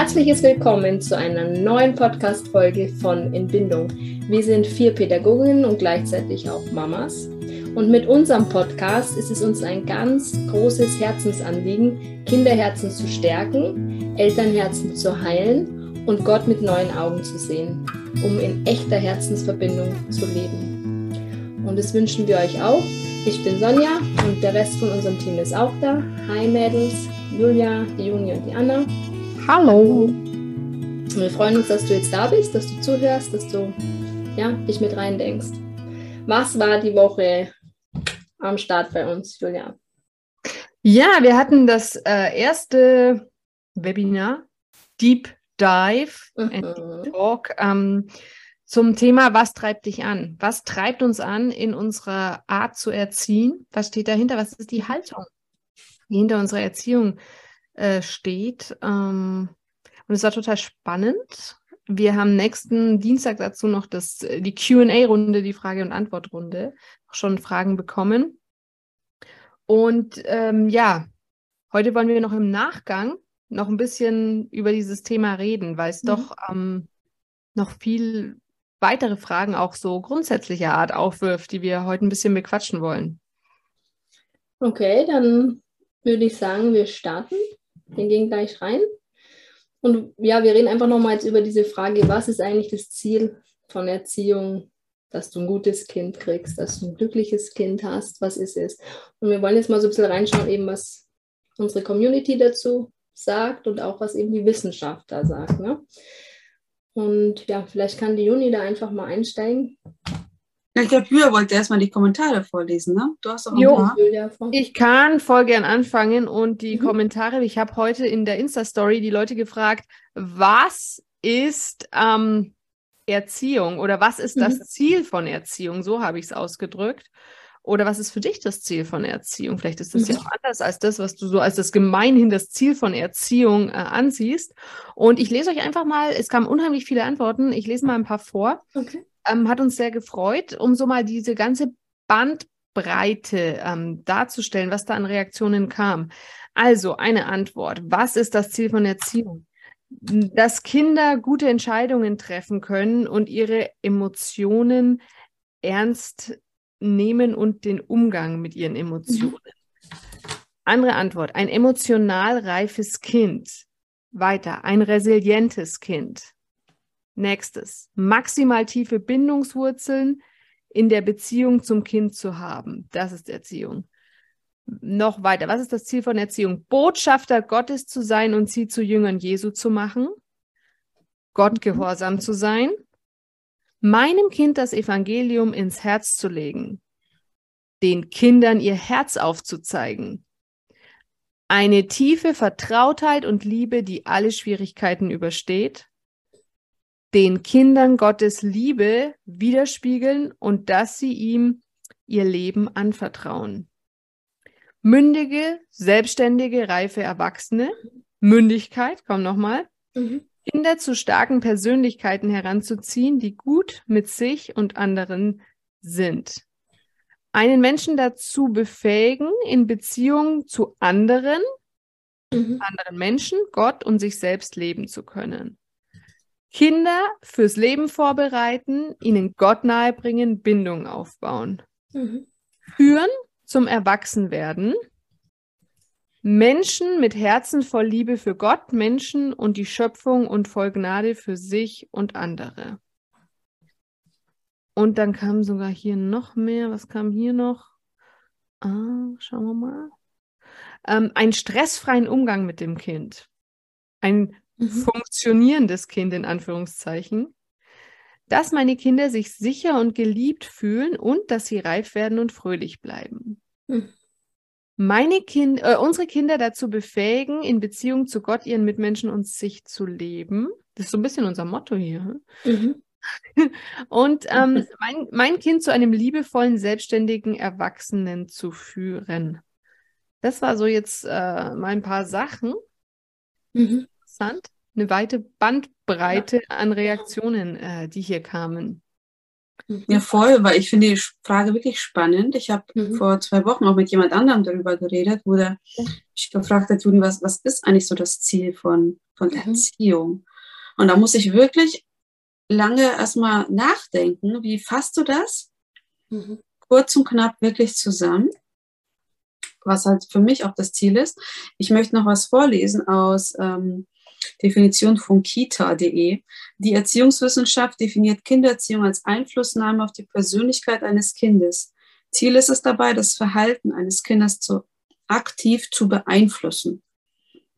herzliches Willkommen zu einer neuen Podcast-Folge von Entbindung. Wir sind vier Pädagoginnen und gleichzeitig auch Mamas. Und mit unserem Podcast ist es uns ein ganz großes Herzensanliegen, Kinderherzen zu stärken, Elternherzen zu heilen und Gott mit neuen Augen zu sehen, um in echter Herzensverbindung zu leben. Und das wünschen wir euch auch. Ich bin Sonja und der Rest von unserem Team ist auch da. Hi Mädels, Julia, die Juni und die Anna. Hallo. Wir freuen uns, dass du jetzt da bist, dass du zuhörst, dass du ja, dich mit reindenkst. Was war die Woche am Start bei uns, Julia? Ja, wir hatten das äh, erste Webinar, Deep Dive mhm. and Talk, ähm, zum Thema, was treibt dich an? Was treibt uns an in unserer Art zu erziehen? Was steht dahinter? Was ist die Haltung, die hinter unserer Erziehung äh, steht? Ähm, und es war total spannend. Wir haben nächsten Dienstag dazu noch das, die QA-Runde, die Frage- und Antwortrunde, schon Fragen bekommen. Und ähm, ja, heute wollen wir noch im Nachgang noch ein bisschen über dieses Thema reden, weil es mhm. doch ähm, noch viel weitere Fragen auch so grundsätzlicher Art aufwirft, die wir heute ein bisschen bequatschen wollen. Okay, dann würde ich sagen, wir starten. Wir gehen gleich rein. Und ja, wir reden einfach nochmal jetzt über diese Frage, was ist eigentlich das Ziel von Erziehung, dass du ein gutes Kind kriegst, dass du ein glückliches Kind hast, was ist es? Und wir wollen jetzt mal so ein bisschen reinschauen, eben was unsere Community dazu sagt und auch was eben die Wissenschaft da sagt. Ne? Und ja, vielleicht kann die Juni da einfach mal einsteigen. Ich glaube, Julia wollte erstmal die Kommentare vorlesen, ne? Du hast doch ein jo, paar. Ich kann voll gern anfangen und die mhm. Kommentare, ich habe heute in der Insta-Story die Leute gefragt, was ist ähm, Erziehung oder was ist mhm. das Ziel von Erziehung? So habe ich es ausgedrückt. Oder was ist für dich das Ziel von Erziehung? Vielleicht ist das mhm. ja auch anders als das, was du so als das gemeinhin das Ziel von Erziehung äh, ansiehst. Und ich lese euch einfach mal, es kamen unheimlich viele Antworten. Ich lese mal ein paar vor. Okay. Ähm, hat uns sehr gefreut, um so mal diese ganze Bandbreite ähm, darzustellen, was da an Reaktionen kam. Also eine Antwort. Was ist das Ziel von Erziehung? Dass Kinder gute Entscheidungen treffen können und ihre Emotionen ernst nehmen und den Umgang mit ihren Emotionen. Mhm. Andere Antwort, ein emotional reifes Kind. Weiter, ein resilientes Kind. Nächstes, maximal tiefe Bindungswurzeln in der Beziehung zum Kind zu haben. Das ist Erziehung. Noch weiter, was ist das Ziel von Erziehung? Botschafter Gottes zu sein und sie zu Jüngern Jesu zu machen. Gott gehorsam zu sein meinem Kind das Evangelium ins Herz zu legen, den Kindern ihr Herz aufzuzeigen, eine tiefe Vertrautheit und Liebe, die alle Schwierigkeiten übersteht, den Kindern Gottes Liebe widerspiegeln und dass sie ihm ihr Leben anvertrauen. Mündige, selbstständige, reife Erwachsene, Mündigkeit, komm nochmal, mhm. Kinder zu starken Persönlichkeiten heranzuziehen, die gut mit sich und anderen sind. Einen Menschen dazu befähigen, in Beziehung zu anderen, mhm. anderen Menschen, Gott und sich selbst leben zu können. Kinder fürs Leben vorbereiten, ihnen Gott nahebringen, Bindung aufbauen. Mhm. Führen zum Erwachsenwerden, Menschen mit Herzen voll Liebe für Gott, Menschen und die Schöpfung und voll Gnade für sich und andere. Und dann kam sogar hier noch mehr. Was kam hier noch? Ah, schauen wir mal. Ähm, einen stressfreien Umgang mit dem Kind. Ein mhm. funktionierendes Kind in Anführungszeichen. Dass meine Kinder sich sicher und geliebt fühlen und dass sie reif werden und fröhlich bleiben. Mhm meine kind, äh, unsere Kinder dazu befähigen, in Beziehung zu Gott, ihren Mitmenschen und sich zu leben. Das ist so ein bisschen unser Motto hier. Mhm. und ähm, mein, mein Kind zu einem liebevollen, selbstständigen Erwachsenen zu führen. Das war so jetzt äh, mal ein paar Sachen. Mhm. Interessant. Eine weite Bandbreite an Reaktionen, äh, die hier kamen. Ja, voll, weil ich finde die Frage wirklich spannend. Ich habe mhm. vor zwei Wochen auch mit jemand anderem darüber geredet, wo der mich gefragt hat, was, was ist eigentlich so das Ziel von, von mhm. Erziehung? Und da muss ich wirklich lange erstmal nachdenken, wie fasst du das? Mhm. Kurz und knapp wirklich zusammen, was halt für mich auch das Ziel ist. Ich möchte noch was vorlesen aus ähm, Definition von kita.de. Die Erziehungswissenschaft definiert Kindererziehung als Einflussnahme auf die Persönlichkeit eines Kindes. Ziel ist es dabei, das Verhalten eines Kindes zu, aktiv zu beeinflussen.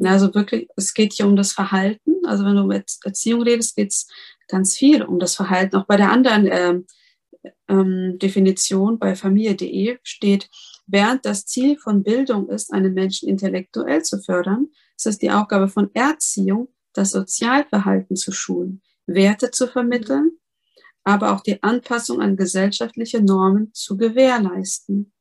Also wirklich, es geht hier um das Verhalten. Also wenn du mit Erziehung redest, geht es ganz viel um das Verhalten. Auch bei der anderen ähm, ähm, Definition bei familie.de steht, während das Ziel von Bildung ist, einen Menschen intellektuell zu fördern, ist es die Aufgabe von Erziehung, das Sozialverhalten zu schulen, Werte zu vermitteln, aber auch die Anpassung an gesellschaftliche Normen zu gewährleisten.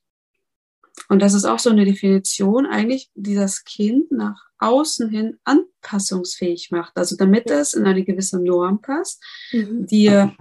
Und das ist auch so eine Definition eigentlich, die das Kind nach außen hin anpassungsfähig macht. Also damit es in eine gewisse Norm passt, mhm. die, ja,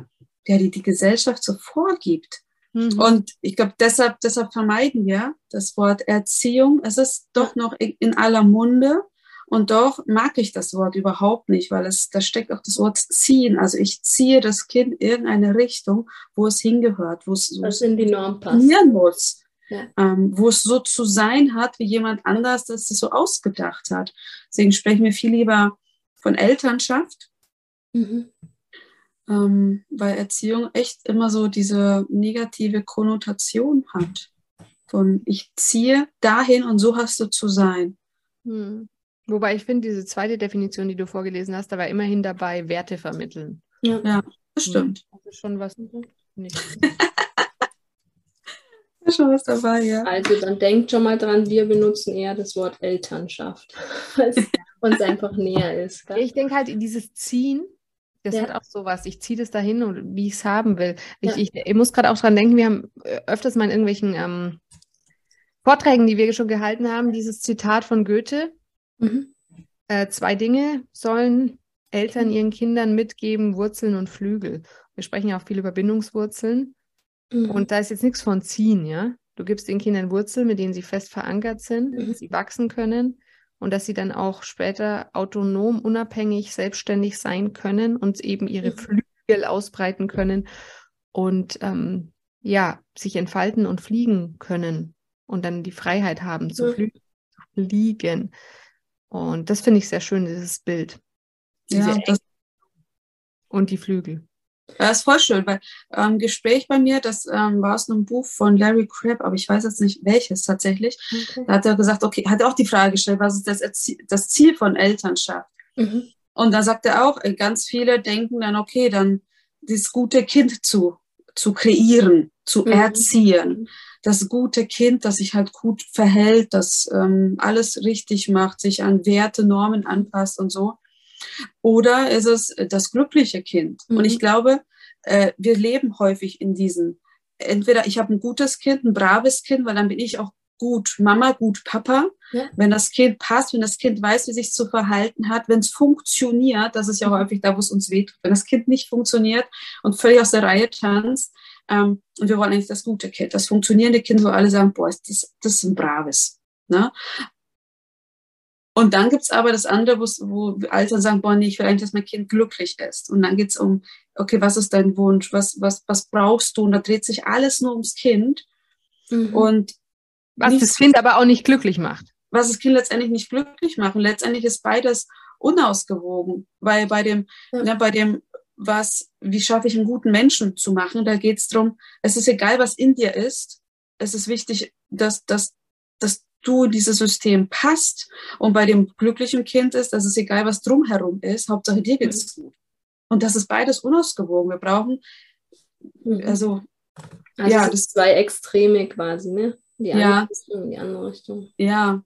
die die Gesellschaft so vorgibt. Mhm. Und ich glaube, deshalb, deshalb vermeiden wir das Wort Erziehung. Es ist doch noch in aller Munde. Und doch mag ich das Wort überhaupt nicht, weil es, da steckt auch das Wort ziehen. Also ich ziehe das Kind in irgendeine Richtung, wo es hingehört, wo es Was in die Norm passt. muss. Ja. Ähm, wo es so zu sein hat, wie jemand anders das sich so ausgedacht hat. Deswegen sprechen wir viel lieber von Elternschaft. Mhm ähm, weil Erziehung echt immer so diese negative Konnotation hat. Von ich ziehe dahin und so hast du zu sein. Hm. Wobei ich finde, diese zweite Definition, die du vorgelesen hast, da war immerhin dabei, Werte vermitteln. Ja, ja das stimmt. Das ist schon was nicht. ist schon was dabei, ja. Also dann denkt schon mal dran, wir benutzen eher das Wort Elternschaft, weil es uns einfach näher ist. Gell? Ich denke halt, dieses Ziehen das ja. hat auch sowas. Ich ziehe das dahin und wie ich es haben will. Ich, ja. ich, ich, muss gerade auch dran denken, wir haben äh, öfters mal in irgendwelchen ähm, Vorträgen, die wir schon gehalten haben, dieses Zitat von Goethe. Mhm. Äh, zwei Dinge sollen Eltern ihren Kindern mitgeben, Wurzeln und Flügel. Wir sprechen ja auch viel über Bindungswurzeln. Mhm. Und da ist jetzt nichts von ziehen, ja. Du gibst den Kindern Wurzeln, mit denen sie fest verankert sind, mhm. sie wachsen können und dass sie dann auch später autonom, unabhängig, selbstständig sein können und eben ihre mhm. Flügel ausbreiten können und ähm, ja, sich entfalten und fliegen können und dann die Freiheit haben zu, mhm. fliegen. Und das finde ich sehr schön, dieses Bild. Diese ja, und die Flügel. Das ist voll schön, weil ein ähm, Gespräch bei mir, das ähm, war aus einem Buch von Larry Crabb, aber ich weiß jetzt nicht welches tatsächlich. Okay. Da hat er gesagt, okay, hat er auch die Frage gestellt, was ist das, das Ziel von Elternschaft? Mhm. Und da sagt er auch, äh, ganz viele denken dann, okay, dann das gute Kind zu, zu kreieren, zu mhm. erziehen. Das gute Kind, das sich halt gut verhält, das ähm, alles richtig macht, sich an Werte, Normen anpasst und so. Oder ist es das glückliche Kind? Mhm. Und ich mhm. glaube, äh, wir leben häufig in diesen, entweder ich habe ein gutes Kind, ein braves Kind, weil dann bin ich auch gut Mama, gut Papa. Ja. Wenn das Kind passt, wenn das Kind weiß, wie sich zu verhalten hat, wenn es funktioniert, das ist ja mhm. häufig da, wo es uns weht. Wenn das Kind nicht funktioniert und völlig aus der Reihe tanzt, ähm, und wir wollen eigentlich das gute Kind, das funktionierende Kind, wo alle sagen, boah, das, das ist ein braves. Ne? Und dann gibt es aber das andere, wo Eltern sagen, boah, nee, ich will eigentlich, dass mein Kind glücklich ist. Und dann geht es um, okay, was ist dein Wunsch? Was, was, was brauchst du? Und da dreht sich alles nur ums Kind. Mhm. Und was das Kind aber auch nicht glücklich macht. Was das Kind letztendlich nicht glücklich macht. Und letztendlich ist beides unausgewogen. Weil bei dem, ja. ne, bei dem, was, wie schaffe ich einen guten Menschen zu machen, da geht es darum, es ist egal, was in dir ist. Es ist wichtig, dass, dass du dieses System passt. Und bei dem glücklichen Kind ist, dass es egal, was drumherum ist, Hauptsache dir geht's mhm. gut. Und das ist beides unausgewogen. Wir brauchen, mhm. also, also ja, das zwei Extreme quasi, ne? Die eine ja. Richtung und die andere Richtung. Ja.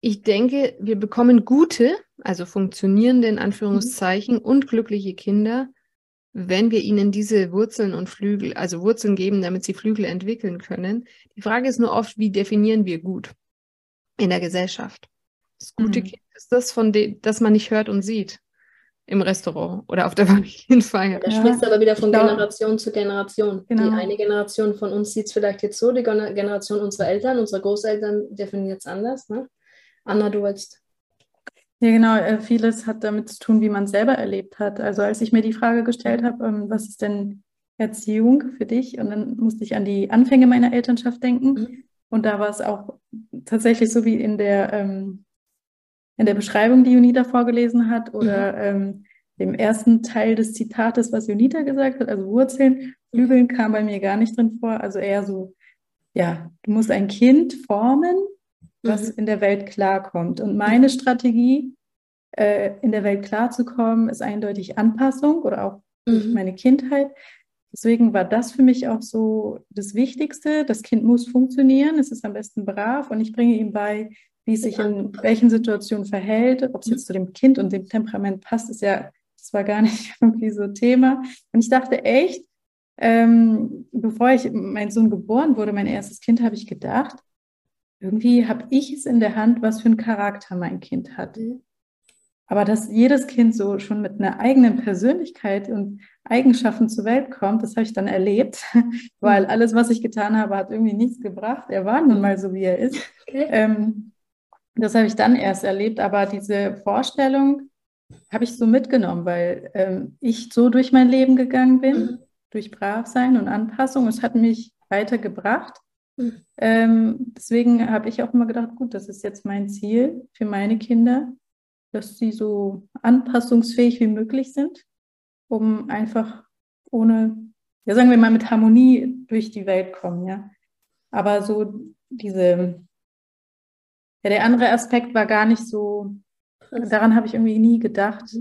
Ich denke, wir bekommen gute, also funktionierende in Anführungszeichen mhm. und glückliche Kinder, wenn wir ihnen diese Wurzeln und Flügel, also Wurzeln geben, damit sie Flügel entwickeln können. Die Frage ist nur oft, wie definieren wir gut in der Gesellschaft? Das gute mhm. Kind ist das, von dem, das man nicht hört und sieht. im Restaurant oder auf der Familienfeier. Da ja, sprichst du aber wieder von Generation zu Generation. Genau. Die eine Generation von uns sieht es vielleicht jetzt so, die Generation unserer Eltern, unserer Großeltern definiert es anders. Ne? Anna, du wolltest. Ja, genau. Äh, vieles hat damit zu tun, wie man es selber erlebt hat. Also als ich mir die Frage gestellt habe, ähm, was ist denn Erziehung für dich? Und dann musste ich an die Anfänge meiner Elternschaft denken. Mhm. Und da war es auch tatsächlich so wie in der, ähm, in der Beschreibung, die Junita vorgelesen hat, oder mhm. ähm, dem ersten Teil des Zitates, was Junita gesagt hat, also Wurzeln, Flügeln kam bei mir gar nicht drin vor. Also eher so, ja, du musst ein Kind formen, was mhm. in der Welt klarkommt. Und meine Strategie, äh, in der Welt klarzukommen, ist eindeutig Anpassung oder auch mhm. meine Kindheit. Deswegen war das für mich auch so das Wichtigste. Das Kind muss funktionieren, es ist am besten brav und ich bringe ihm bei, wie es sich in welchen Situationen verhält. Ob es jetzt zu dem Kind und dem Temperament passt, ist ja, das war gar nicht irgendwie so Thema. Und ich dachte echt, ähm, bevor ich mein Sohn geboren wurde, mein erstes Kind, habe ich gedacht, irgendwie habe ich es in der Hand, was für einen Charakter mein Kind hat. Mhm. Aber dass jedes Kind so schon mit einer eigenen Persönlichkeit und Eigenschaften zur Welt kommt, das habe ich dann erlebt, weil mhm. alles, was ich getan habe, hat irgendwie nichts gebracht. Er war nun mal so, wie er ist. Okay. Ähm, das habe ich dann erst erlebt, aber diese Vorstellung habe ich so mitgenommen, weil ähm, ich so durch mein Leben gegangen bin, mhm. durch Bravsein und Anpassung. Es hat mich weitergebracht. Mhm. Ähm, deswegen habe ich auch immer gedacht, gut, das ist jetzt mein Ziel für meine Kinder, dass sie so anpassungsfähig wie möglich sind, um einfach ohne, ja sagen wir mal, mit Harmonie durch die Welt kommen, ja. Aber so diese, ja, der andere Aspekt war gar nicht so, daran habe ich irgendwie nie gedacht,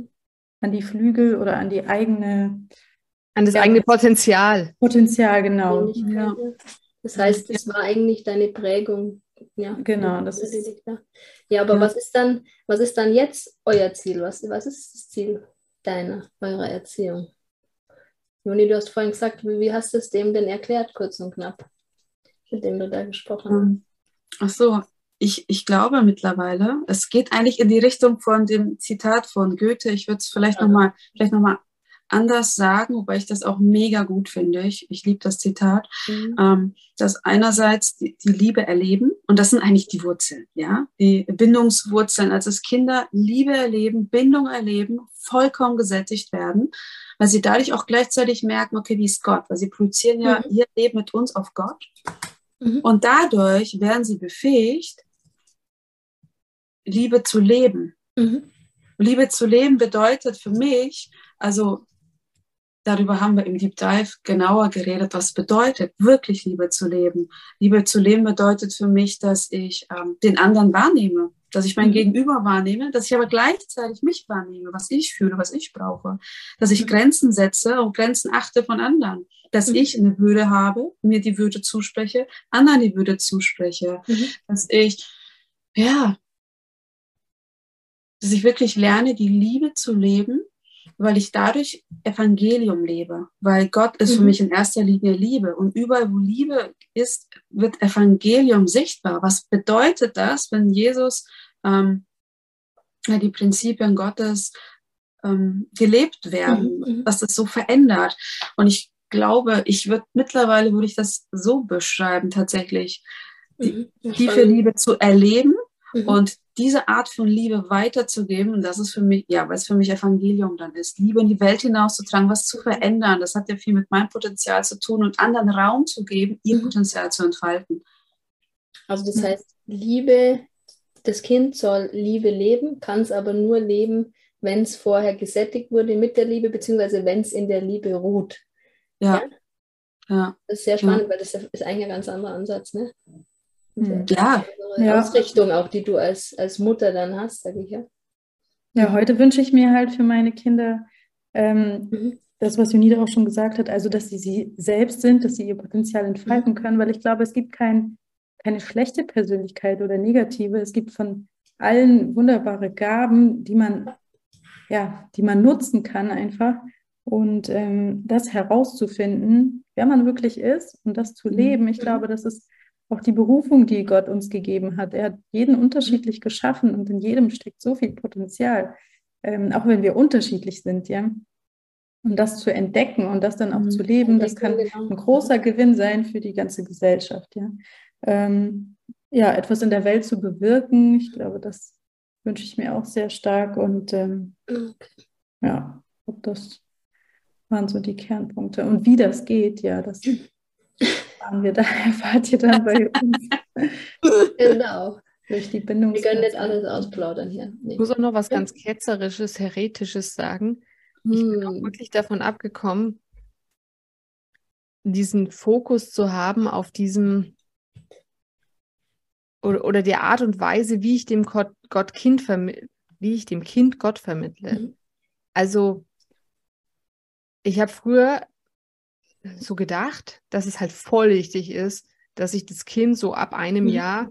an die Flügel oder an die eigene, an das ja, eigene Potenzial. Potenzial, genau. Ja. Das heißt, es war eigentlich deine Prägung. Ja, genau. Das ist, ja, aber ja. was ist dann, was ist dann jetzt euer Ziel? Was, was ist das Ziel deiner, eurer Erziehung? Juni, du hast vorhin gesagt, wie, wie hast du es dem denn erklärt, kurz und knapp, mit dem du da gesprochen hast? Ähm, ach so, ich, ich glaube mittlerweile, es geht eigentlich in die Richtung von dem Zitat von Goethe. Ich würde es vielleicht nochmal noch anders sagen, wobei ich das auch mega gut finde. Ich, ich liebe das Zitat, mhm. ähm, dass einerseits die, die, Liebe erleben, und das sind eigentlich die Wurzeln, ja, die Bindungswurzeln, also dass Kinder Liebe erleben, Bindung erleben, vollkommen gesättigt werden, weil sie dadurch auch gleichzeitig merken, okay, wie ist Gott, weil sie projizieren ja mhm. ihr Leben mit uns auf Gott. Mhm. Und dadurch werden sie befähigt, Liebe zu leben. Mhm. Liebe zu leben bedeutet für mich, also darüber haben wir im Deep Dive genauer geredet, was bedeutet, wirklich Liebe zu leben. Liebe zu leben bedeutet für mich, dass ich ähm, den anderen wahrnehme, dass ich mein mhm. Gegenüber wahrnehme, dass ich aber gleichzeitig mich wahrnehme, was ich fühle, was ich brauche, dass ich mhm. Grenzen setze und Grenzen achte von anderen, dass mhm. ich eine Würde habe, mir die Würde zuspreche, anderen die Würde zuspreche, mhm. dass ich, ja, dass ich wirklich lerne, die Liebe zu leben weil ich dadurch Evangelium lebe, weil Gott ist mhm. für mich in erster Linie Liebe und überall, wo Liebe ist, wird Evangelium sichtbar. Was bedeutet das, wenn Jesus ähm, die Prinzipien Gottes ähm, gelebt werden, mhm. dass das so verändert? Und ich glaube, ich würde mittlerweile würde ich das so beschreiben tatsächlich, die, mhm. tiefe Liebe zu erleben mhm. und diese Art von Liebe weiterzugeben, und das ist für mich, ja, was für mich Evangelium dann ist, Liebe in die Welt hinauszutragen, was zu verändern, das hat ja viel mit meinem Potenzial zu tun und anderen Raum zu geben, ihr mhm. Potenzial zu entfalten. Also das heißt, Liebe, das Kind soll Liebe leben, kann es aber nur leben, wenn es vorher gesättigt wurde mit der Liebe, beziehungsweise wenn es in der Liebe ruht. Ja. ja. ja. Das ist sehr spannend, ja. weil das ist eigentlich ein ganz anderer Ansatz, ne? Hm. Ja. ja. Ausrichtung auch, die du als, als Mutter dann hast, sage ich ja. Ja, heute wünsche ich mir halt für meine Kinder ähm, mhm. das, was Junida auch schon gesagt hat, also dass sie sie selbst sind, dass sie ihr Potenzial entfalten mhm. können, weil ich glaube, es gibt kein, keine schlechte Persönlichkeit oder negative. Es gibt von allen wunderbare Gaben, die man, ja, die man nutzen kann einfach. Und ähm, das herauszufinden, wer man wirklich ist und das zu mhm. leben, ich glaube, das ist auch die Berufung, die Gott uns gegeben hat. Er hat jeden unterschiedlich geschaffen und in jedem steckt so viel Potenzial. ähm, auch wenn wir unterschiedlich sind, ja. Und das zu entdecken und das dann auch mhm. zu leben, das kann genau. ein großer Gewinn sein für die ganze Gesellschaft, ja. Ähm, ja, etwas in der Welt zu bewirken, ich glaube, das wünsche ich mir auch sehr stark und ähm, ja, das waren so die Kernpunkte. Und wie das geht, ja, das erfahren wir da, erfahrt ihr dann bei uns. genau. Durch die Bindung. Wir können nicht alles ausplaudern hier. Nee. Ich muss auch noch was ganz Ketzerisches, Heretisches sagen. Ich bin auch hm. wirklich davon abgekommen, diesen Fokus zu haben auf diesem oder, oder der Art und Weise, wie ich dem Gott, Gott Kind wie ich dem Kind Gott vermittle. Mhm. Also ich habe früher so gedacht, dass es halt voll wichtig ist, dass ich das Kind so ab einem mhm. Jahr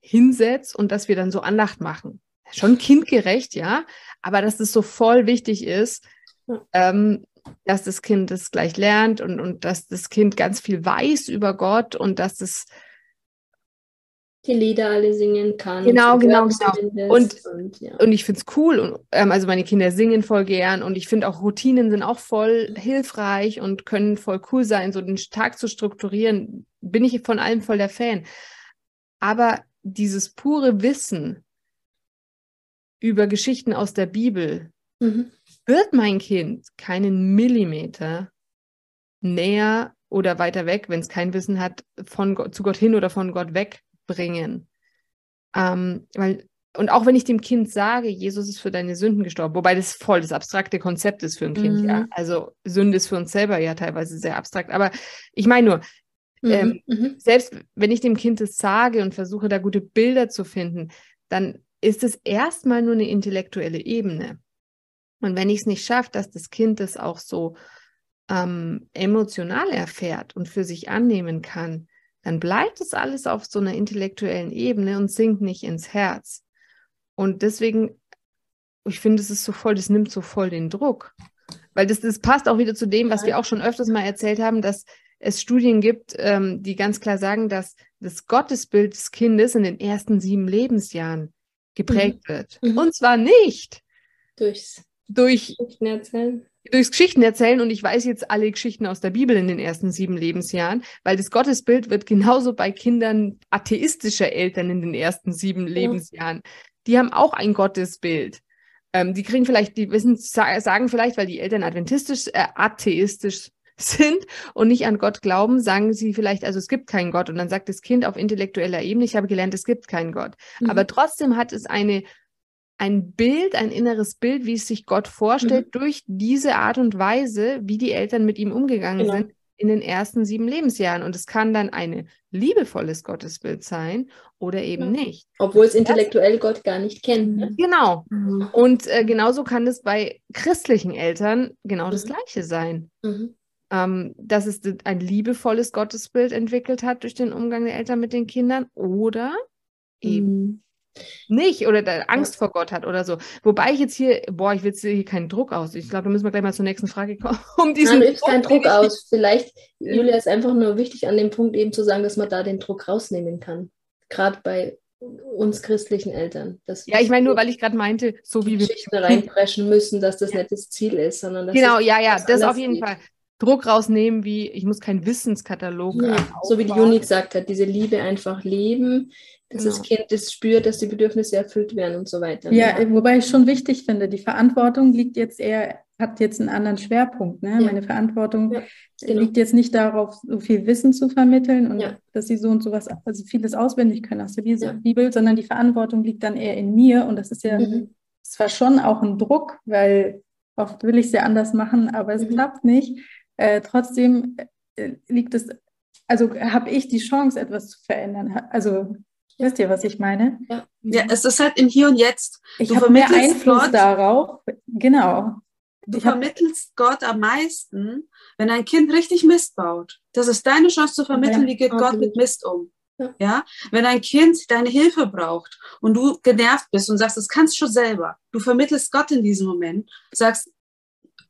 hinsetze und dass wir dann so Andacht machen. Schon kindgerecht, ja, aber dass es so voll wichtig ist, ja. ähm, dass das Kind das gleich lernt und, und dass das Kind ganz viel weiß über Gott und dass es die Lieder alle singen kann. Genau, genau, genau. Und, und, ja. und ich finde es cool. Und, ähm, also meine Kinder singen voll gern und ich finde auch Routinen sind auch voll hilfreich und können voll cool sein, so den Tag zu strukturieren. Bin ich von allem voll der Fan. Aber dieses pure Wissen über Geschichten aus der Bibel mhm. wird mein Kind keinen Millimeter näher oder weiter weg, wenn es kein Wissen hat, von Gott, zu Gott hin oder von Gott weg bringen. Ähm, weil, und auch wenn ich dem Kind sage, Jesus ist für deine Sünden gestorben, wobei das voll das abstrakte Konzept ist für ein Kind, mhm. ja. Also Sünde ist für uns selber ja teilweise sehr abstrakt. Aber ich meine nur, mhm. Ähm, mhm. selbst wenn ich dem Kind das sage und versuche, da gute Bilder zu finden, dann ist es erstmal nur eine intellektuelle Ebene. Und wenn ich es nicht schaffe, dass das Kind das auch so ähm, emotional erfährt und für sich annehmen kann, dann bleibt es alles auf so einer intellektuellen Ebene und sinkt nicht ins Herz. Und deswegen, ich finde, es ist so voll, das nimmt so voll den Druck. Weil das, das passt auch wieder zu dem, was wir auch schon öfters mal erzählt haben, dass es Studien gibt, ähm, die ganz klar sagen, dass das Gottesbild des Kindes in den ersten sieben Lebensjahren geprägt mhm. wird. Mhm. Und zwar nicht durchs durch Geschichten erzählen durchs Geschichten erzählen und ich weiß jetzt alle Geschichten aus der Bibel in den ersten sieben Lebensjahren, weil das Gottesbild wird genauso bei Kindern atheistischer Eltern in den ersten sieben ja. Lebensjahren. Die haben auch ein Gottesbild. Ähm, die kriegen vielleicht, die wissen, sagen vielleicht, weil die Eltern adventistisch, äh, atheistisch sind und nicht an Gott glauben, sagen sie vielleicht, also es gibt keinen Gott. Und dann sagt das Kind auf intellektueller Ebene, ich habe gelernt, es gibt keinen Gott. Mhm. Aber trotzdem hat es eine ein Bild, ein inneres Bild, wie es sich Gott vorstellt, mhm. durch diese Art und Weise, wie die Eltern mit ihm umgegangen genau. sind in den ersten sieben Lebensjahren. Und es kann dann ein liebevolles Gottesbild sein oder eben ja. nicht. Obwohl es intellektuell das, Gott gar nicht kennt. Ne? Genau. Mhm. Und äh, genauso kann es bei christlichen Eltern genau mhm. das Gleiche sein. Mhm. Ähm, dass es ein liebevolles Gottesbild entwickelt hat durch den Umgang der Eltern mit den Kindern oder eben mhm nicht oder Angst vor Gott hat oder so. Wobei ich jetzt hier, boah, ich will jetzt hier keinen Druck aus. Ich glaube, da müssen wir gleich mal zur nächsten Frage kommen. Um diesen Nein, du keinen Druck aus. Vielleicht, Julia, ist einfach nur wichtig an dem Punkt eben zu sagen, dass man da den Druck rausnehmen kann. Gerade bei uns christlichen Eltern. ja, ich meine nur, weil ich gerade meinte, so wie wir Geschichten reinpreschen müssen, dass das ja. nicht das Ziel ist, sondern genau, ja, ja, das auf jeden geht. Fall. Druck rausnehmen, wie ich muss keinen Wissenskatalog. Ja, so wie die Juni gesagt hat, diese Liebe einfach leben, dass genau. das Kind das spürt, dass die Bedürfnisse erfüllt werden und so weiter. Ja, ja, wobei ich schon wichtig finde, die Verantwortung liegt jetzt eher, hat jetzt einen anderen Schwerpunkt. Ne? Ja. Meine Verantwortung ja, genau. liegt jetzt nicht darauf, so viel Wissen zu vermitteln und dass sie so und sowas, also vieles auswendig können aus der Bibel, sondern die Verantwortung liegt dann eher in mir und das ist ja mhm. zwar schon auch ein Druck, weil oft will ich es ja anders machen, aber es mhm. klappt nicht. Äh, trotzdem äh, liegt es, also habe ich die Chance, etwas zu verändern. Also Wisst ihr, was ich meine? Ja, ja es ist halt im Hier und Jetzt. Ich habe mehr Einfluss Gott, darauf. Genau. Du ich vermittelst Gott am meisten, wenn ein Kind richtig Mist baut. Das ist deine Chance zu vermitteln, ja, wie geht Gott mit Mist um. Ja. ja. wenn ein Kind deine Hilfe braucht und du genervt bist und sagst, das kannst du schon selber. Du vermittelst Gott in diesem Moment, sagst,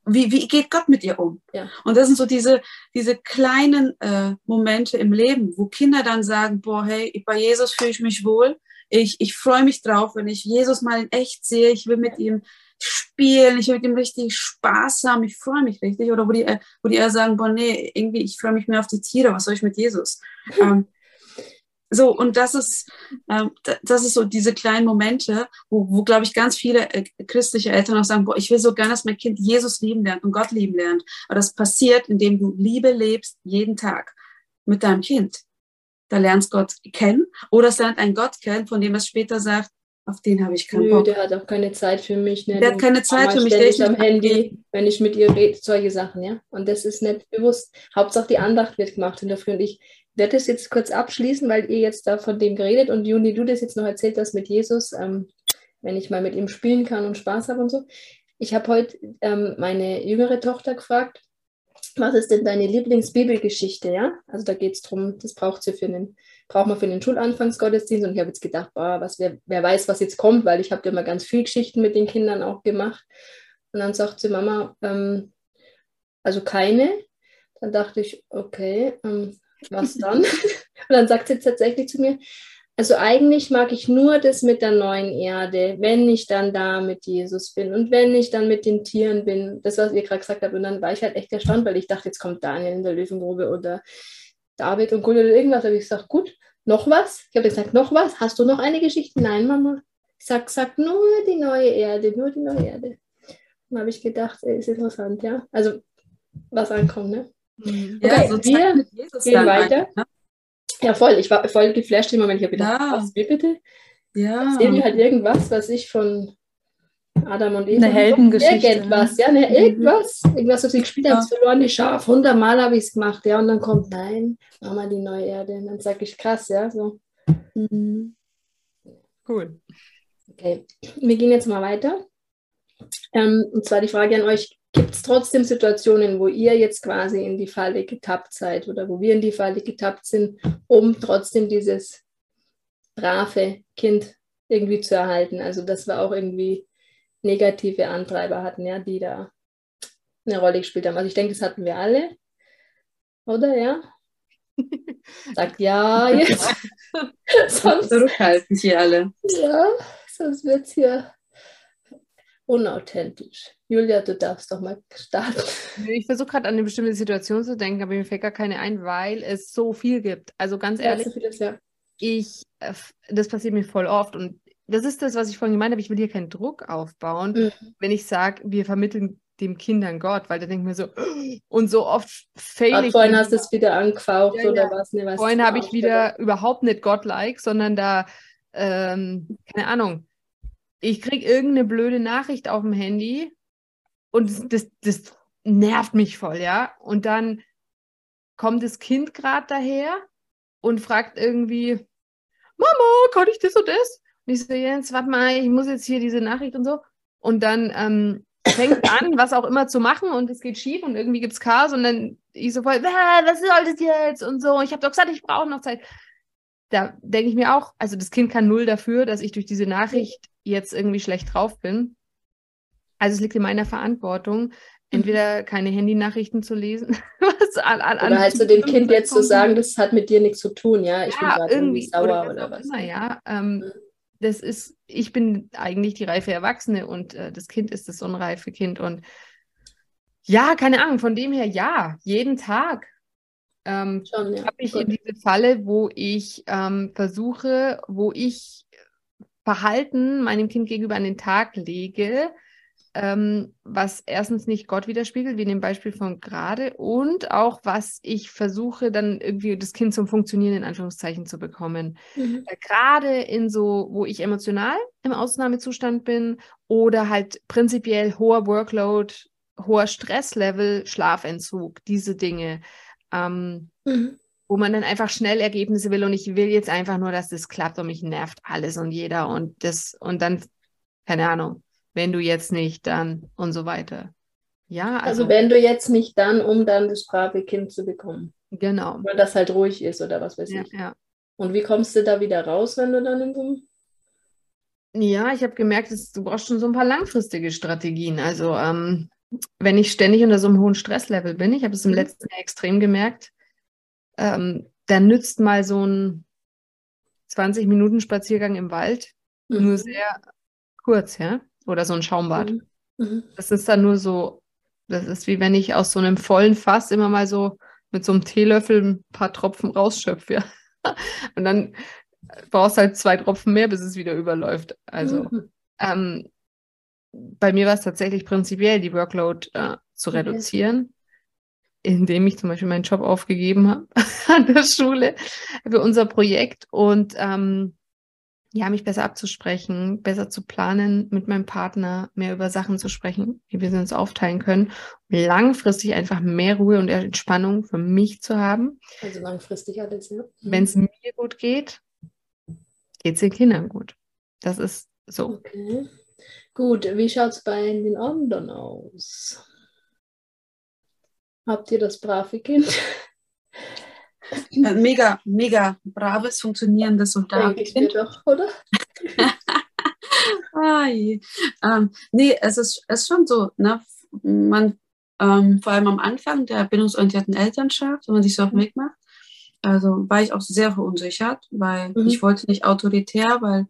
wie, wie geht Gott mit ihr um? Ja. Und das sind so diese, diese kleinen äh, Momente im Leben, wo Kinder dann sagen, boah, hey, bei Jesus fühle ich mich wohl. Ich, ich freue mich drauf, wenn ich Jesus mal in echt sehe. Ich will mit ihm spielen, ich will mit ihm richtig Spaß haben, ich freue mich richtig. Oder wo die, äh, wo die eher sagen, boah, nee, irgendwie, ich freue mich mehr auf die Tiere, was soll ich mit Jesus? ähm, so, und das ist, ähm, das ist so diese kleinen Momente, wo, wo glaube ich, ganz viele äh, christliche Eltern auch sagen, boah, ich will so gerne, dass mein Kind Jesus lieben lernt und Gott lieben lernt. Aber das passiert, indem du Liebe lebst, jeden Tag mit deinem Kind. Da lernst Gott kennen oder es lernt einen Gott kennen, von dem es später sagt, auf den habe ich keinen Nö, Bock. Der hat auch keine Zeit für mich. Ne? Der hat keine Zeit für mich. Der ist am Handy, wenn ich mit ihr rede, solche Sachen, ja. Und das ist nicht bewusst. Hauptsache die Andacht wird gemacht in der Früh. Und ich werde das jetzt kurz abschließen, weil ihr jetzt da von dem geredet und Juni, du das jetzt noch erzählt hast mit Jesus, ähm, wenn ich mal mit ihm spielen kann und Spaß habe und so. Ich habe heute ähm, meine jüngere Tochter gefragt, was ist denn deine Lieblingsbibelgeschichte, ja? Also da geht es darum, das braucht sie für einen, braucht man für den Schulanfangsgottesdienst und ich habe jetzt gedacht, boah, was, wer, wer weiß, was jetzt kommt, weil ich habe ja immer ganz viel Geschichten mit den Kindern auch gemacht. Und dann sagt sie, Mama, ähm, also keine. Dann dachte ich, okay, ähm, was dann? und dann sagt sie tatsächlich zu mir, also eigentlich mag ich nur das mit der neuen Erde, wenn ich dann da mit Jesus bin und wenn ich dann mit den Tieren bin. Das, was ihr gerade gesagt habt. Und dann war ich halt echt erstaunt, weil ich dachte, jetzt kommt Daniel in der Löwengrube oder David und Goliath oder irgendwas. Da habe ich gesagt, gut, noch was? Ich habe gesagt, noch was? Hast du noch eine Geschichte? Nein, Mama. Ich sag, sag nur die neue Erde, nur die neue Erde. Dann habe ich gedacht, ist interessant, ja. Also, was ankommt, ne? Mhm. Okay, ja, so wir gehen weiter. Ne? Ja, voll. Ich war voll geflasht im Moment. Ich habe gedacht, ja. was, wie bitte? Ja. Erzähl mir halt irgendwas, was ich von Adam und Eva. Eine Heldengeschichte. Irgendwas, ja, ne, irgendwas. Irgendwas, was ich gespielt habe, ja. verlorene Schaf. Hundertmal habe ich es gemacht, ja. Und dann kommt, nein, mach mal die neue Erde. Und dann sage ich, krass, ja, so. Mhm. Cool. Okay, wir gehen jetzt mal weiter. Ähm, und zwar die Frage an euch, Gibt es trotzdem Situationen, wo ihr jetzt quasi in die Falle getappt seid oder wo wir in die Falle getappt sind, um trotzdem dieses brave Kind irgendwie zu erhalten? Also, dass wir auch irgendwie negative Antreiber hatten, ja, die da eine Rolle gespielt haben. Also, ich denke, das hatten wir alle. Oder ja? Sagt ja jetzt. sonst zurückhalten hier alle. Ja, sonst wird es hier unauthentisch. Julia, du darfst doch mal starten. Ich versuche gerade an eine bestimmte Situation zu denken, aber mir fällt gar keine ein, weil es so viel gibt. Also ganz ehrlich, ja, so vieles, ja. ich, äh, das passiert mir voll oft und das ist das, was ich vorhin gemeint habe. Ich will hier keinen Druck aufbauen, mhm. wenn ich sage, wir vermitteln dem Kindern Gott, weil da denke ich mir so, und so oft fail ich. Vorhin hast du es wieder angefaucht ja, oder ja. was? Nee, was vorhin habe ich wieder überhaupt nicht Gott-like, sondern da, ähm, keine Ahnung, ich kriege irgendeine blöde Nachricht auf dem Handy und das, das nervt mich voll, ja. Und dann kommt das Kind gerade daher und fragt irgendwie, Mama, kann ich das und das? Und ich so, Jens, warte mal, ich muss jetzt hier diese Nachricht und so. Und dann ähm, fängt an, was auch immer zu machen und es geht schief und irgendwie gibt es Chaos und dann ich so voll, was soll das jetzt? Und so. Ich habe doch gesagt, ich brauche noch Zeit. Da denke ich mir auch, also das Kind kann null dafür, dass ich durch diese Nachricht jetzt irgendwie schlecht drauf bin. Also es liegt in meiner Verantwortung, entweder keine Handynachrichten zu lesen, was an, an, oder halt zu dem Kind jetzt zu sagen, das hat mit dir nichts zu tun, ja, ich ja, bin gerade irgendwie sauer oder, oder was. Immer, ja, ähm, mhm. das ist, ich bin eigentlich die reife Erwachsene und äh, das Kind ist das unreife Kind und ja, keine Ahnung, von dem her ja, jeden Tag ähm, ja, habe ich gut. in diese Falle, wo ich ähm, versuche, wo ich Verhalten meinem Kind gegenüber an den Tag lege, ähm, was erstens nicht Gott widerspiegelt, wie in dem Beispiel von gerade, und auch was ich versuche, dann irgendwie das Kind zum Funktionieren in Anführungszeichen zu bekommen. Mhm. Gerade in so, wo ich emotional im Ausnahmezustand bin oder halt prinzipiell hoher Workload, hoher Stresslevel, Schlafentzug, diese Dinge. Ähm, mhm wo man dann einfach schnell Ergebnisse will und ich will jetzt einfach nur, dass das klappt und mich nervt alles und jeder und das und dann, keine Ahnung, wenn du jetzt nicht, dann und so weiter. Ja, also, also wenn du jetzt nicht, dann, um dann das brave Kind zu bekommen. Genau. Weil das halt ruhig ist oder was weiß ja, ich. Ja. Und wie kommst du da wieder raus, wenn du dann in so einem ja, ich habe gemerkt, dass du brauchst schon so ein paar langfristige Strategien. Also ähm, wenn ich ständig unter so einem hohen Stresslevel bin, ich habe es im mhm. letzten Jahr extrem gemerkt, ähm, dann nützt mal so ein 20 Minuten Spaziergang im Wald mhm. nur sehr kurz, ja. Oder so ein Schaumbad. Mhm. Mhm. Das ist dann nur so, das ist wie wenn ich aus so einem vollen Fass immer mal so mit so einem Teelöffel ein paar Tropfen rausschöpfe. Ja. Und dann brauchst du halt zwei Tropfen mehr, bis es wieder überläuft. Also mhm. ähm, bei mir war es tatsächlich prinzipiell, die Workload äh, zu reduzieren, indem ich zum Beispiel meinen Job aufgegeben habe an der Schule für unser Projekt und ähm, ja, mich besser abzusprechen, besser zu planen, mit meinem Partner mehr über Sachen zu sprechen, wie wir uns aufteilen können, langfristig einfach mehr Ruhe und Entspannung für mich zu haben. Also langfristig alles, ja. Mhm. Wenn es mir gut geht, geht es den Kindern gut. Das ist so. Okay. Gut, wie schaut es bei den anderen aus? Habt ihr das brave Kind? mega, mega braves, funktionierendes Soldatenkind. doch, oder? ähm, nee, es ist, ist schon so, ne? man, ähm, vor allem am Anfang der bindungsorientierten Elternschaft, wenn man sich so auf den Weg macht, also war ich auch sehr verunsichert, weil mhm. ich wollte nicht autoritär, weil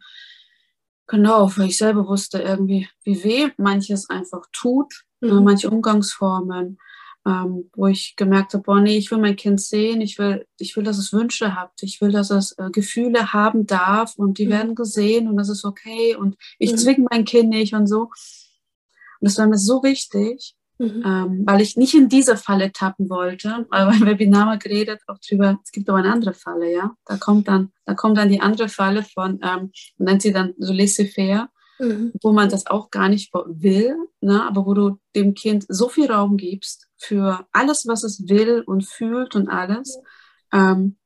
genau, weil ich selber wusste irgendwie, wie weh manches einfach tut, ne, mhm. manche Umgangsformen ähm, wo ich gemerkt habe, boah, nee, ich will mein Kind sehen, ich will, ich will, dass es Wünsche hat, ich will, dass es äh, Gefühle haben darf und die mhm. werden gesehen und das ist okay und ich mhm. zwinge mein Kind nicht und so. Und das war mir so wichtig, mhm. ähm, weil ich nicht in diese Falle tappen wollte, aber beim Webinar mal geredet auch drüber, es gibt aber eine andere Falle, ja. Da kommt dann, da kommt dann die andere Falle von, ähm, man nennt sie dann so laissez-faire, mhm. wo man das auch gar nicht will, ne? aber wo du dem Kind so viel Raum gibst für alles, was es will und fühlt und alles. Ähm,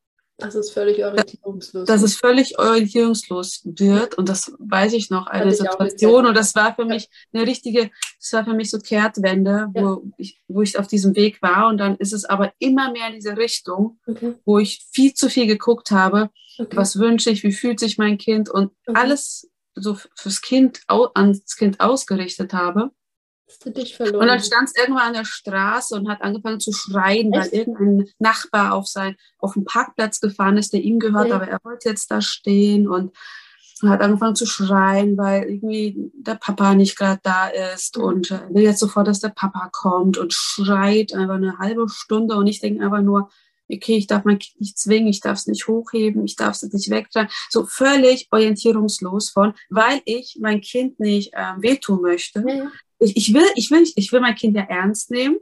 das ist völlig orientierungslos. Dass es völlig orientierungslos wird. Und das weiß ich noch, eine Situation. Und das war für mich eine richtige, das war für mich so Kehrtwende, wo, ja. ich, wo ich auf diesem Weg war. Und dann ist es aber immer mehr in diese Richtung, okay. wo ich viel zu viel geguckt habe. Okay. Was wünsche ich? Wie fühlt sich mein Kind? Und okay. alles so fürs Kind, ans Kind ausgerichtet habe. Hast du dich verloren? Und dann stand es irgendwann an der Straße und hat angefangen zu schreien, Echt? weil irgendein Nachbar auf, sein, auf den Parkplatz gefahren ist, der ihm gehört, okay. aber er wollte jetzt da stehen und hat angefangen zu schreien, weil irgendwie der Papa nicht gerade da ist mhm. und will jetzt sofort, dass der Papa kommt und schreit einfach eine halbe Stunde und ich denke einfach nur, okay, ich darf mein Kind nicht zwingen, ich darf es nicht hochheben, ich darf es nicht wegtragen. So völlig orientierungslos von, weil ich mein Kind nicht äh, wehtun möchte. Ja. Ich, ich, will, ich, will, ich will mein Kind ja ernst nehmen.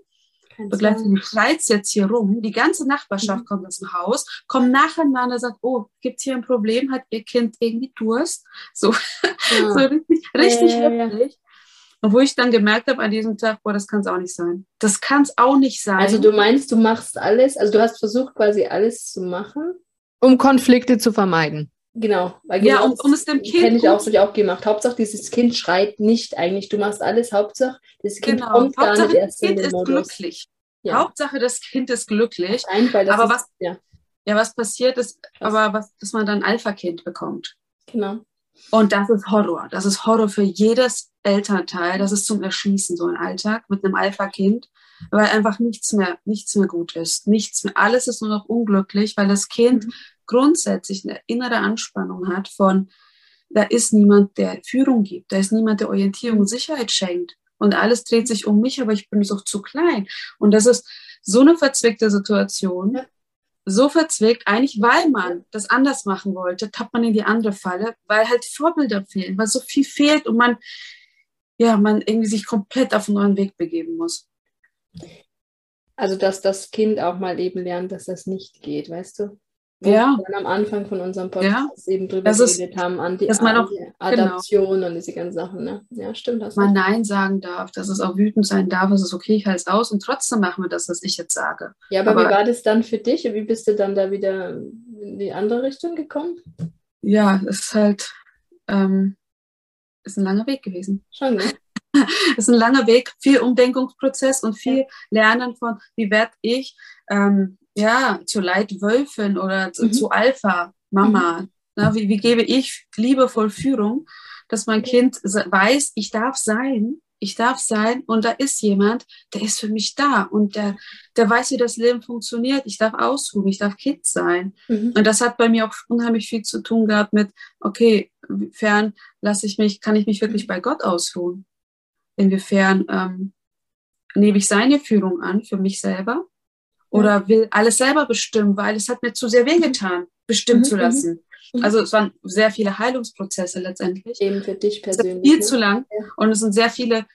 Begleitet schreit jetzt hier rum. Die ganze Nachbarschaft mhm. kommt aus dem Haus, kommt nacheinander, sagt, oh, gibt hier ein Problem? Hat ihr Kind irgendwie Durst? So, ja. so richtig, richtig ja, heftig. Und wo ich dann gemerkt habe an diesem Tag, boah, das kann es auch nicht sein. Das kann es auch nicht sein. Also du meinst, du machst alles, also du hast versucht quasi alles zu machen? Um Konflikte zu vermeiden. Genau. Weil genau ja, um, um es dem Kind. Hätte ich auch, ich auch gemacht. Hauptsache, dieses Kind schreit nicht eigentlich. Du machst alles. Hauptsache, das Kind genau. kommt Hauptsache, gar nicht erst das Kind ist Modus. glücklich. Ja. Hauptsache, das Kind ist glücklich. Nein, weil das aber ist, was, ja. ja, was passiert ist, was? aber was, dass man dann Alpha-Kind bekommt. Genau. Und das ist Horror. Das ist Horror für jedes Elternteil. Das ist zum Erschießen so ein Alltag mit einem Alpha-Kind, weil einfach nichts mehr, nichts mehr gut ist. Nichts mehr. Alles ist nur noch unglücklich, weil das Kind mhm. grundsätzlich eine innere Anspannung hat von, da ist niemand, der Führung gibt. Da ist niemand, der Orientierung und Sicherheit schenkt. Und alles dreht sich um mich, aber ich bin so zu klein. Und das ist so eine verzwickte Situation. Ja so verzwickt, eigentlich weil man das anders machen wollte, tappt man in die andere Falle, weil halt Vorbilder fehlen, weil so viel fehlt und man, ja, man irgendwie sich komplett auf einen neuen Weg begeben muss. Also, dass das Kind auch mal eben lernt, dass das nicht geht, weißt du? Ja. wir am Anfang von unserem Podcast ja. eben drüber geredet haben, an die, auch, genau. Adaption genau. und diese ganzen Sachen. Ne? Ja, stimmt. Dass man Nein sagen darf, dass es auch wütend sein darf, es ist okay, ich halte es aus und trotzdem machen wir das, was ich jetzt sage. Ja, aber, aber wie war das dann für dich? Wie bist du dann da wieder in die andere Richtung gekommen? Ja, es ist halt ähm, ist ein langer Weg gewesen. Schon, ne? Es ist ein langer Weg, viel Umdenkungsprozess und viel Lernen von, wie werde ich ähm, ja, zu Leitwölfen oder zu, mhm. zu Alpha, Mama. Mhm. Na, wie, wie gebe ich liebevoll Führung, dass mein Kind weiß, ich darf sein, ich darf sein und da ist jemand, der ist für mich da und der, der weiß, wie das Leben funktioniert. Ich darf ausruhen, ich darf Kind sein. Mhm. Und das hat bei mir auch unheimlich viel zu tun gehabt mit, okay, inwiefern lasse ich mich, kann ich mich wirklich bei Gott ausruhen? Inwiefern ähm, nehme ich seine Führung an für mich selber? Oder will alles selber bestimmen, weil es hat mir zu sehr wehgetan, bestimmen mhm. zu mhm. lassen. Mhm. Also es waren sehr viele Heilungsprozesse letztendlich. Eben für dich persönlich. Viel ne? zu lang. Und es sind sehr viele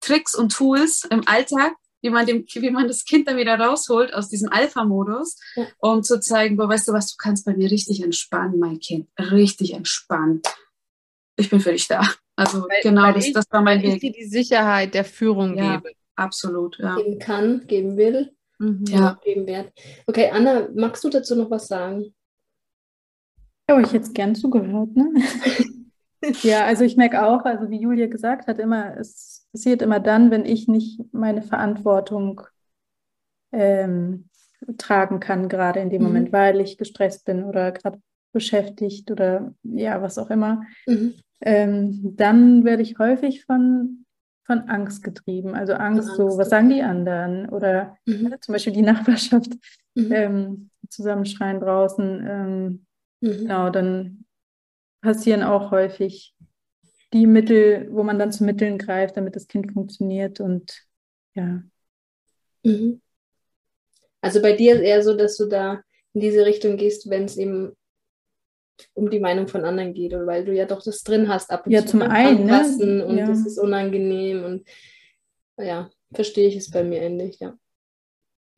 Tricks und Tools im Alltag, wie man, dem, wie man das Kind dann wieder rausholt aus diesem Alpha-Modus, ja. um zu zeigen, boah, weißt du was, du kannst bei mir richtig entspannen, mein Kind, richtig entspannen. Ich bin für dich da. Also weil, genau, weil das, ich, das war mein Weg. Ich dir die Sicherheit der Führung ja, gebe. Absolut, ja. Geben kann, geben will. Mhm. Ja. Geben wert. Okay, Anna, magst du dazu noch was sagen? Ja, ich jetzt gern zugehört, ne? ja, also ich merke auch, also wie Julia gesagt hat, immer, es passiert immer dann, wenn ich nicht meine Verantwortung ähm, tragen kann, gerade in dem mhm. Moment, weil ich gestresst bin oder gerade beschäftigt oder ja, was auch immer. Mhm. Ähm, dann werde ich häufig von, von Angst getrieben. Also Angst, Angst so, was sagen die anderen? Oder mhm. zum Beispiel die Nachbarschaft mhm. ähm, zusammenschreien draußen. Ähm, mhm. Genau, dann passieren auch häufig die Mittel, wo man dann zu Mitteln greift, damit das Kind funktioniert und ja. Mhm. Also bei dir ist eher so, dass du da in diese Richtung gehst, wenn es eben um die Meinung von anderen geht, oder weil du ja doch das drin hast ab und ja, zu. zum einen, ne? und ja. das ist unangenehm und ja, verstehe ich es bei mir ähnlich, ja.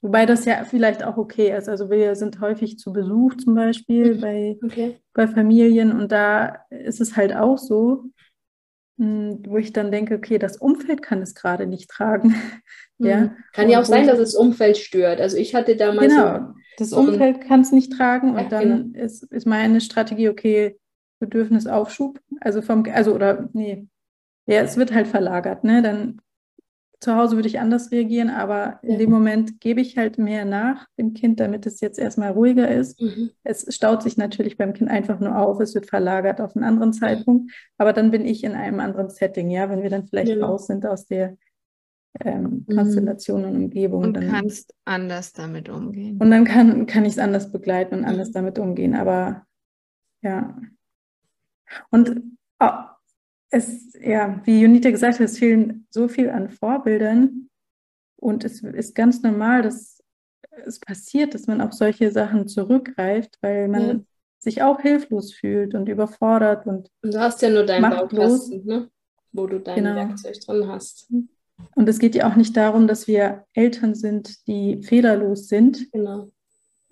Wobei das ja vielleicht auch okay ist. Also wir sind häufig zu Besuch zum Beispiel mhm. bei, okay. bei Familien und da ist es halt auch so, hm, wo ich dann denke, okay, das Umfeld kann es gerade nicht tragen. ja. Mhm. Kann ja auch sein, dass das Umfeld stört. Also ich hatte damals. Genau, so, das Umfeld kann es nicht tragen und ja, dann genau. ist, ist meine Strategie, okay, Bedürfnisaufschub. Also vom, also oder nee, ja, es wird halt verlagert, ne? Dann zu Hause würde ich anders reagieren, aber in dem Moment gebe ich halt mehr nach dem Kind, damit es jetzt erstmal ruhiger ist. Mhm. Es staut sich natürlich beim Kind einfach nur auf, es wird verlagert auf einen anderen Zeitpunkt, aber dann bin ich in einem anderen Setting, ja, wenn wir dann vielleicht ja. raus sind aus der ähm, mhm. Konstellation und Umgebung. Und dann, kannst anders damit umgehen. Und dann kann, kann ich es anders begleiten und anders mhm. damit umgehen, aber ja. Und oh, es, ja, wie Junita gesagt hat, es fehlen so viel an Vorbildern und es ist ganz normal, dass es passiert, dass man auf solche Sachen zurückgreift, weil man ja. sich auch hilflos fühlt und überfordert und, und du hast ja nur deinen Baukasten, ne? wo du dein genau. Werkzeug drin hast. Und es geht ja auch nicht darum, dass wir Eltern sind, die fehlerlos sind. Genau.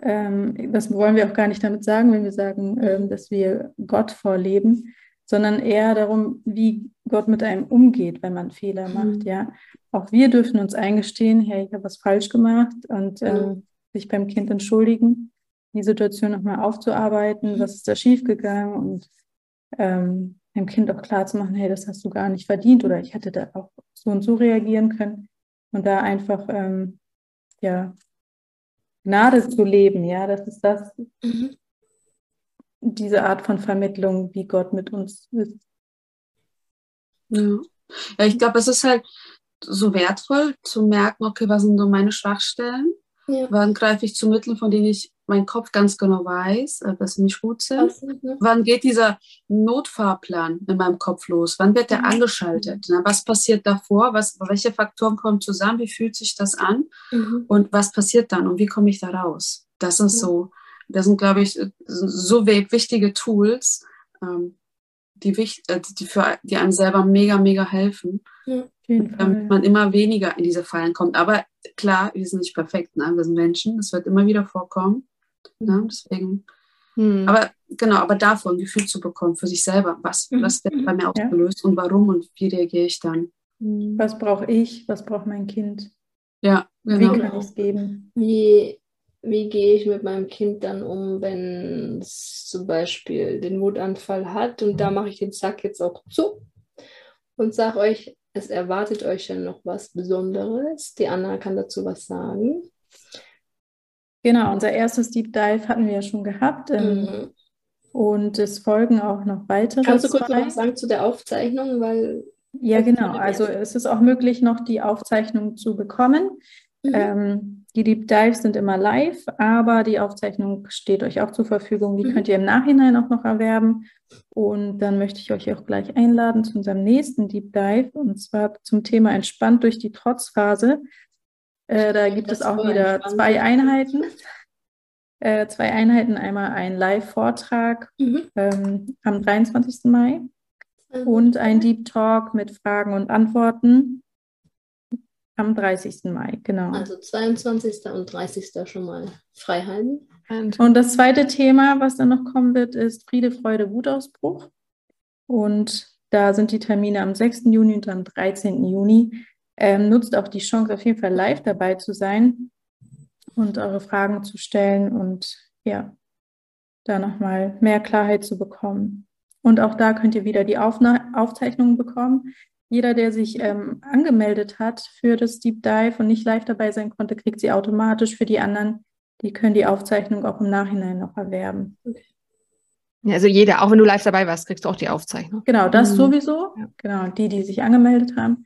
Ähm, das wollen wir auch gar nicht damit sagen, wenn wir sagen, ähm, dass wir Gott vorleben, sondern eher darum, wie Gott mit einem umgeht, wenn man Fehler mhm. macht. Ja, auch wir dürfen uns eingestehen, hey, ich habe was falsch gemacht und ähm, sich beim Kind entschuldigen, die Situation nochmal aufzuarbeiten, mhm. was ist da schiefgegangen und ähm, dem Kind auch klar zu machen, hey, das hast du gar nicht verdient oder ich hätte da auch so und so reagieren können und da einfach ähm, ja Gnade zu leben, ja, das ist das, mhm diese Art von Vermittlung, wie Gott mit uns ist. Ja, ja ich glaube, es ist halt so wertvoll zu merken, okay, was sind so meine Schwachstellen? Ja. Wann greife ich zu Mitteln, von denen ich mein Kopf ganz genau weiß, äh, dass sie nicht gut sind? Wann geht dieser Notfahrplan in meinem Kopf los? Wann wird der mhm. angeschaltet? Was passiert davor? Was, welche Faktoren kommen zusammen? Wie fühlt sich das an? Mhm. Und was passiert dann? Und wie komme ich da raus? Das ist ja. so das sind, glaube ich, so wichtige Tools, ähm, die, äh, die, für, die einem selber mega, mega helfen, ja, damit man immer weniger in diese Fallen kommt. Aber klar, wir sind nicht perfekt, ne? wir sind Menschen, das wird immer wieder vorkommen. Ne? Deswegen. Hm. Aber genau, aber davon ein Gefühl zu bekommen für sich selber, was, mhm. was wird bei mir ausgelöst ja. und warum und wie reagiere ich dann. Was brauche ich, was braucht mein Kind? Ja, genau. Wie kann ich es geben? Wie wie gehe ich mit meinem Kind dann um, wenn es zum Beispiel den Wutanfall hat und da mache ich den Sack jetzt auch zu und sage euch, es erwartet euch ja noch was Besonderes. Die Anna kann dazu was sagen. Genau, unser erstes Deep Dive hatten wir ja schon gehabt. Ähm, mhm. Und es folgen auch noch weitere. Kannst du kurz noch was sagen zu der Aufzeichnung? Weil ja, genau. Also es ist auch möglich, noch die Aufzeichnung zu bekommen. Mhm. Ähm, die Deep Dives sind immer live, aber die Aufzeichnung steht euch auch zur Verfügung. Die mhm. könnt ihr im Nachhinein auch noch erwerben. Und dann möchte ich euch auch gleich einladen zu unserem nächsten Deep Dive und zwar zum Thema entspannt durch die Trotzphase. Äh, da gibt es auch wieder zwei Einheiten. Äh, zwei Einheiten, einmal ein Live-Vortrag mhm. ähm, am 23. Mai und ein Deep Talk mit Fragen und Antworten am 30. Mai, genau. Also 22. und 30. schon mal freihalten. Und das zweite Thema, was dann noch kommen wird, ist Friede, Freude, Wutausbruch. Und da sind die Termine am 6. Juni und am 13. Juni. Ähm, nutzt auch die Chance, auf jeden Fall live dabei zu sein und eure Fragen zu stellen und ja, da nochmal mehr Klarheit zu bekommen. Und auch da könnt ihr wieder die Aufna Aufzeichnungen bekommen. Jeder, der sich ähm, angemeldet hat für das Deep Dive und nicht live dabei sein konnte, kriegt sie automatisch. Für die anderen, die können die Aufzeichnung auch im Nachhinein noch erwerben. Okay. Also jeder, auch wenn du live dabei warst, kriegst du auch die Aufzeichnung. Genau, das mhm. sowieso. Ja. Genau, die, die sich angemeldet haben.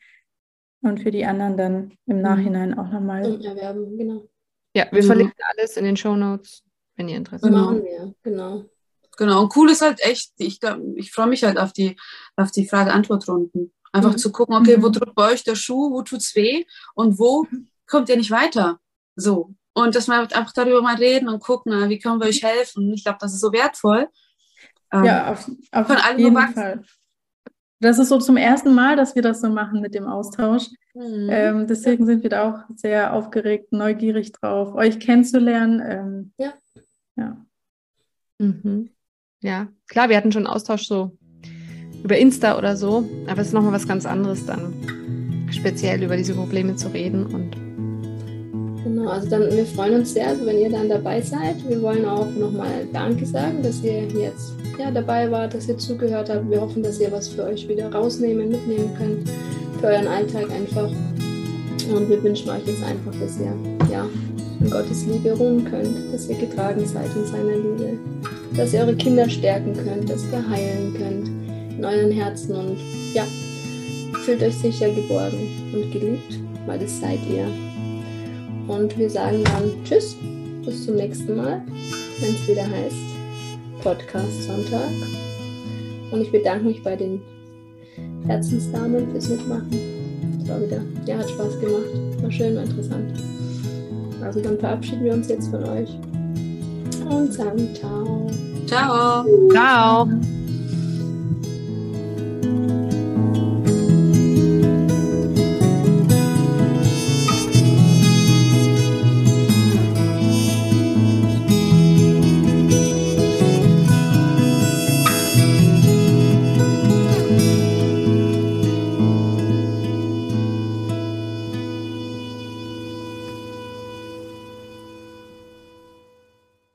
Und für die anderen dann im mhm. Nachhinein auch nochmal. erwerben, genau. Ja, wir mhm. verlinken alles in den Show Notes, wenn ihr Interesse habt. Machen wir, genau. Genau, und cool ist halt echt, ich, ich freue mich halt auf die, auf die Frage-Antwort-Runden. Einfach mhm. zu gucken, okay, wo mhm. drückt bei euch der Schuh, wo tut's weh und wo mhm. kommt ihr nicht weiter? So. Und dass wir einfach darüber mal reden und gucken, wie können wir euch helfen. Ich glaube, das ist so wertvoll. Ähm, ja, auf, auf von allen jeden Fall. Das ist so zum ersten Mal, dass wir das so machen mit dem Austausch. Mhm. Ähm, deswegen sind wir da auch sehr aufgeregt, neugierig drauf, euch kennenzulernen. Ähm, ja. Ja. Mhm. Ja, klar, wir hatten schon Austausch so über Insta oder so, aber es ist nochmal was ganz anderes dann, speziell über diese Probleme zu reden und Genau, also dann, wir freuen uns sehr, also wenn ihr dann dabei seid. Wir wollen auch nochmal Danke sagen, dass ihr jetzt ja, dabei wart, dass ihr zugehört habt. Wir hoffen, dass ihr was für euch wieder rausnehmen, mitnehmen könnt, für euren Alltag einfach. Und wir wünschen euch jetzt einfach, dass ihr ja, in Gottes Liebe ruhen könnt, dass ihr getragen seid in seiner Liebe, dass ihr eure Kinder stärken könnt, dass ihr heilen könnt in euren Herzen und ja, fühlt euch sicher geborgen und geliebt, weil das seid ihr. Und wir sagen dann Tschüss, bis zum nächsten Mal, wenn es wieder heißt Podcast Sonntag. Und ich bedanke mich bei den Herzensdamen fürs Mitmachen. Es war wieder, ja, hat Spaß gemacht. War schön, war interessant. Also dann verabschieden wir uns jetzt von euch und sagen ciao. Ciao. Ciao.